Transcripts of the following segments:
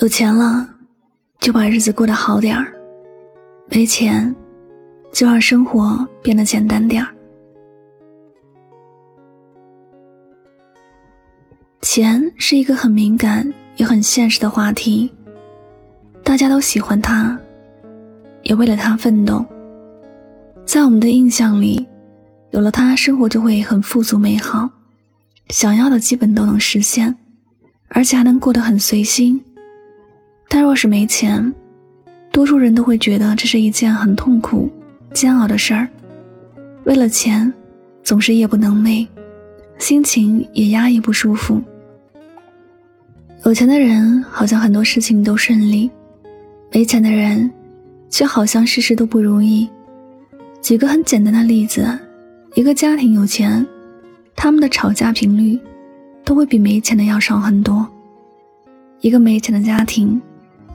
有钱了，就把日子过得好点儿；没钱，就让生活变得简单点儿。钱是一个很敏感也很现实的话题，大家都喜欢它，也为了它奋斗。在我们的印象里，有了它，生活就会很富足美好，想要的基本都能实现，而且还能过得很随心。但若是没钱，多数人都会觉得这是一件很痛苦、煎熬的事儿。为了钱，总是夜不能寐，心情也压抑不舒服。有钱的人好像很多事情都顺利，没钱的人却好像事事都不如意。举个很简单的例子，一个家庭有钱，他们的吵架频率都会比没钱的要少很多。一个没钱的家庭。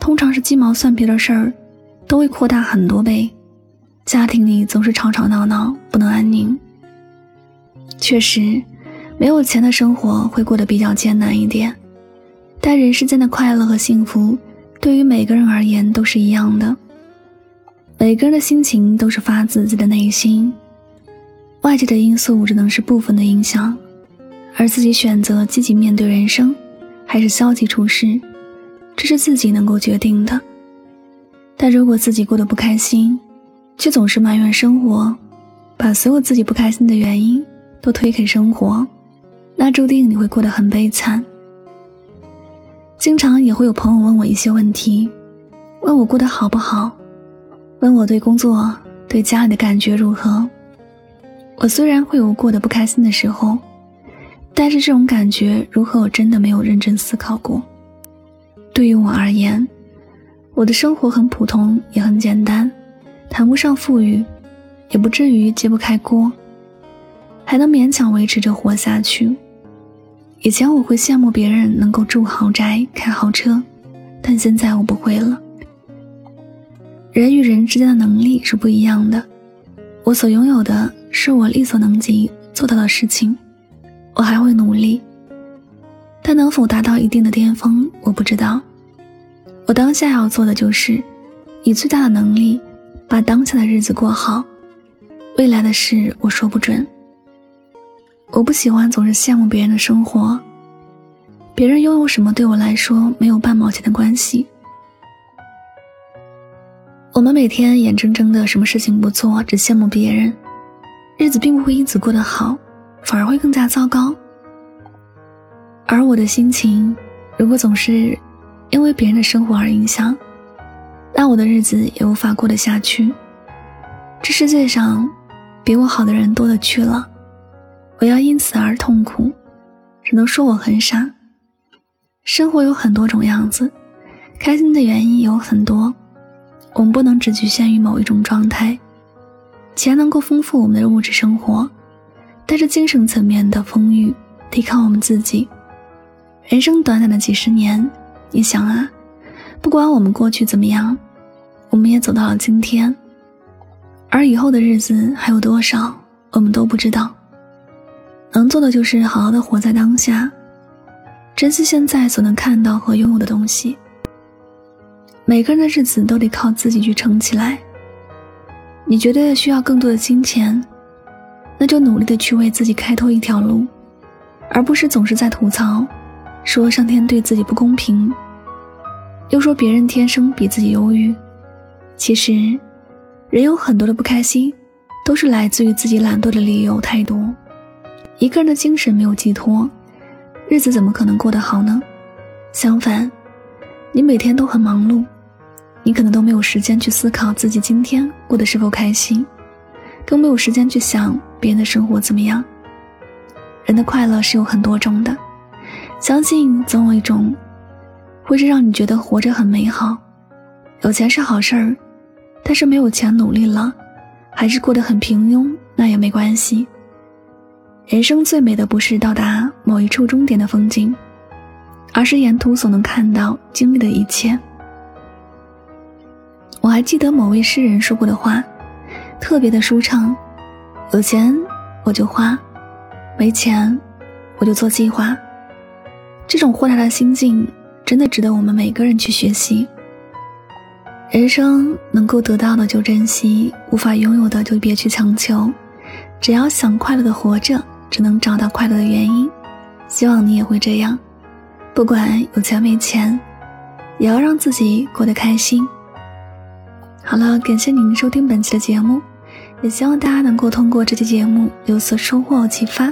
通常是鸡毛蒜皮的事儿，都会扩大很多倍，家庭里总是吵吵闹闹，不能安宁。确实，没有钱的生活会过得比较艰难一点，但人世间的快乐和幸福，对于每个人而言都是一样的。每个人的心情都是发自自己的内心，外界的因素只能是部分的影响，而自己选择积极面对人生，还是消极处事。这是自己能够决定的，但如果自己过得不开心，却总是埋怨生活，把所有自己不开心的原因都推给生活，那注定你会过得很悲惨。经常也会有朋友问我一些问题，问我过得好不好，问我对工作、对家里的感觉如何。我虽然会有过得不开心的时候，但是这种感觉如何，我真的没有认真思考过。对于我而言，我的生活很普通，也很简单，谈不上富裕，也不至于揭不开锅，还能勉强维持着活下去。以前我会羡慕别人能够住豪宅、开豪车，但现在我不会了。人与人之间的能力是不一样的，我所拥有的是我力所能及做到的事情，我还会努力。但能否达到一定的巅峰，我不知道。我当下要做的就是，以最大的能力，把当下的日子过好。未来的事我说不准。我不喜欢总是羡慕别人的生活，别人拥有什么对我来说没有半毛钱的关系。我们每天眼睁睁的什么事情不做，只羡慕别人，日子并不会因此过得好，反而会更加糟糕。而我的心情，如果总是因为别人的生活而影响，那我的日子也无法过得下去。这世界上比我好的人多了去了，我要因此而痛苦，只能说我很傻。生活有很多种样子，开心的原因有很多，我们不能只局限于某一种状态。钱能够丰富我们的物质生活，但是精神层面的丰裕得靠我们自己。人生短短的几十年，你想啊，不管我们过去怎么样，我们也走到了今天。而以后的日子还有多少，我们都不知道。能做的就是好好的活在当下，珍惜现在所能看到和拥有的东西。每个人的日子都得靠自己去撑起来。你觉得需要更多的金钱，那就努力的去为自己开拓一条路，而不是总是在吐槽。说上天对自己不公平，又说别人天生比自己优越。其实，人有很多的不开心，都是来自于自己懒惰的理由太多。一个人的精神没有寄托，日子怎么可能过得好呢？相反，你每天都很忙碌，你可能都没有时间去思考自己今天过得是否开心，更没有时间去想别人的生活怎么样。人的快乐是有很多种的。相信总有一种，会是让你觉得活着很美好。有钱是好事儿，但是没有钱努力了，还是过得很平庸，那也没关系。人生最美的不是到达某一处终点的风景，而是沿途所能看到、经历的一切。我还记得某位诗人说过的话，特别的舒畅：有钱我就花，没钱我就做计划。这种豁达的心境，真的值得我们每个人去学习。人生能够得到的就珍惜，无法拥有的就别去强求。只要想快乐的活着，只能找到快乐的原因。希望你也会这样，不管有钱没钱，也要让自己过得开心。好了，感谢您收听本期的节目，也希望大家能够通过这期节目有所收获启发。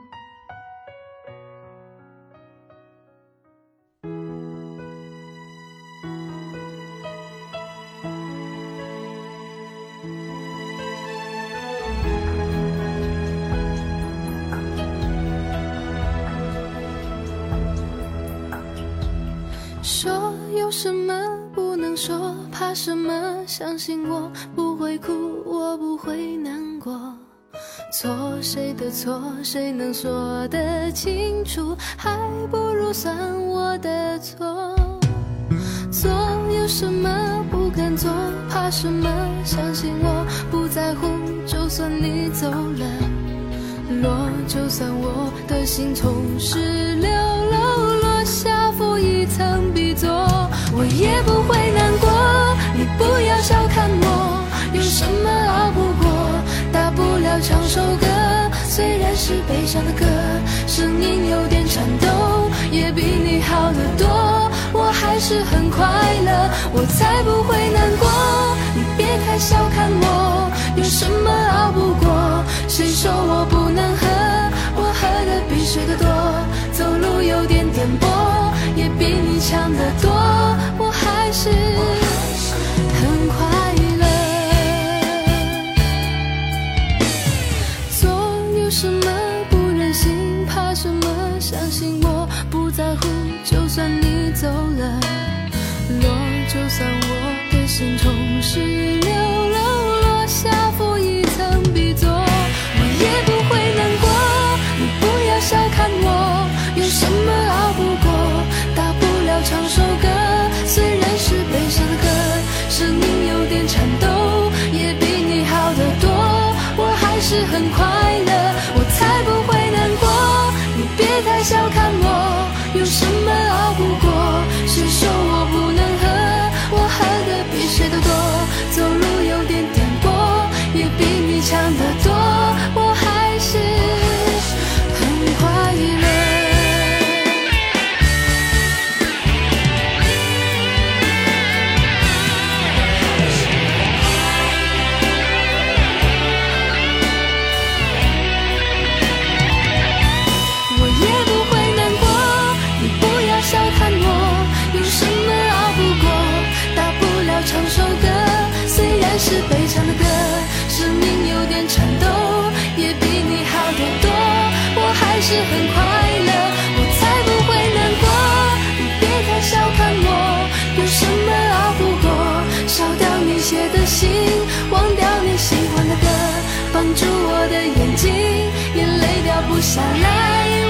怕什么？相信我不会哭，我不会难过。错谁的错，谁能说得清楚？还不如算我的错。做有什么不敢做，怕什么？相信我不在乎，就算你走了，落就算我的心从十六楼落下负。一层笔作，我也不会难过。你不要小看我，有什么熬不过？大不了唱首歌，虽然是悲伤的歌，声音有点颤抖，也比你好得多。我还是很快乐，我才不会难过。你别太小看我，有什么熬不过？谁说我颤抖，也比你好得多。我还是很快乐，我才不会难过。你别太小看我，有什么熬不过？谁说我不能喝？我喝的比谁都多，走路有点颠簸，也比你强得多。很快乐我才不会难过。你别太小看我有什么熬不过烧掉你写的信忘掉你喜欢的歌绑住我的眼睛眼泪掉不下来。